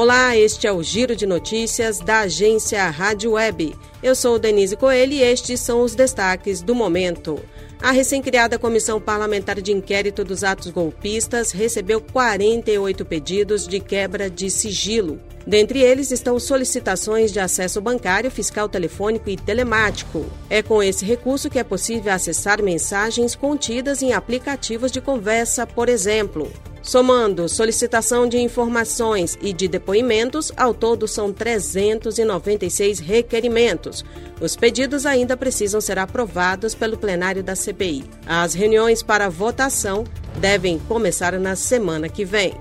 Olá, este é o Giro de Notícias da agência Rádio Web. Eu sou Denise Coelho e estes são os destaques do momento. A recém-criada Comissão Parlamentar de Inquérito dos Atos Golpistas recebeu 48 pedidos de quebra de sigilo. Dentre eles estão solicitações de acesso bancário, fiscal telefônico e telemático. É com esse recurso que é possível acessar mensagens contidas em aplicativos de conversa, por exemplo. Somando solicitação de informações e de depoimentos, ao todo são 396 requerimentos. Os pedidos ainda precisam ser aprovados pelo plenário da CPI. As reuniões para votação devem começar na semana que vem.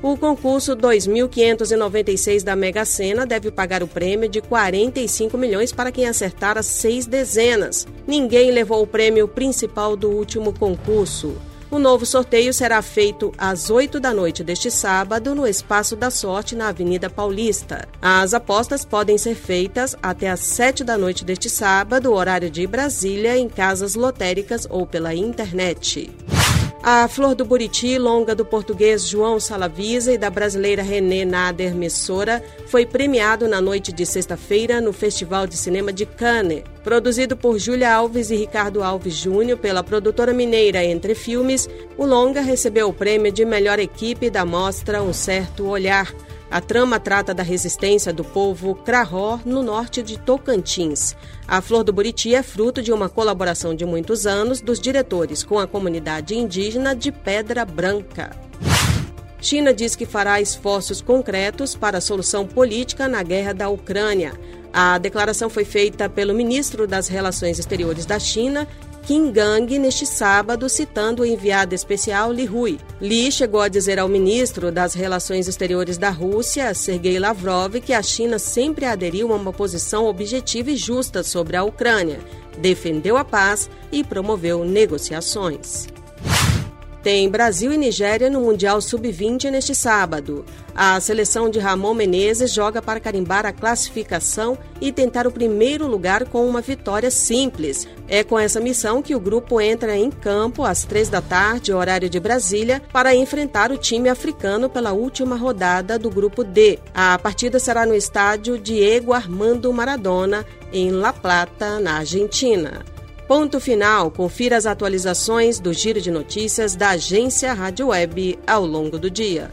O concurso 2596 da Mega Sena deve pagar o prêmio de 45 milhões para quem acertar as seis dezenas. Ninguém levou o prêmio principal do último concurso. O novo sorteio será feito às 8 da noite deste sábado no Espaço da Sorte, na Avenida Paulista. As apostas podem ser feitas até às 7 da noite deste sábado, horário de Brasília, em casas lotéricas ou pela internet. A Flor do Buriti, longa do português João Salavisa e da brasileira René Nader Messora, foi premiado na noite de sexta-feira no Festival de Cinema de Cannes. Produzido por Júlia Alves e Ricardo Alves Júnior pela produtora mineira Entre Filmes, o longa recebeu o prêmio de melhor equipe da mostra Um Certo Olhar. A trama trata da resistência do povo Crahó no norte de Tocantins. A Flor do Buriti é fruto de uma colaboração de muitos anos dos diretores com a comunidade indígena de Pedra Branca. China diz que fará esforços concretos para a solução política na guerra da Ucrânia. A declaração foi feita pelo ministro das Relações Exteriores da China Kim Gang neste sábado, citando o enviado especial Li Hui. Li chegou a dizer ao ministro das Relações Exteriores da Rússia, Sergei Lavrov, que a China sempre aderiu a uma posição objetiva e justa sobre a Ucrânia, defendeu a paz e promoveu negociações. Tem Brasil e Nigéria no Mundial Sub-20 neste sábado. A seleção de Ramon Menezes joga para carimbar a classificação e tentar o primeiro lugar com uma vitória simples. É com essa missão que o grupo entra em campo às três da tarde, horário de Brasília, para enfrentar o time africano pela última rodada do grupo D. A partida será no estádio Diego Armando Maradona, em La Plata, na Argentina. Ponto final. Confira as atualizações do Giro de Notícias da agência Rádio Web ao longo do dia.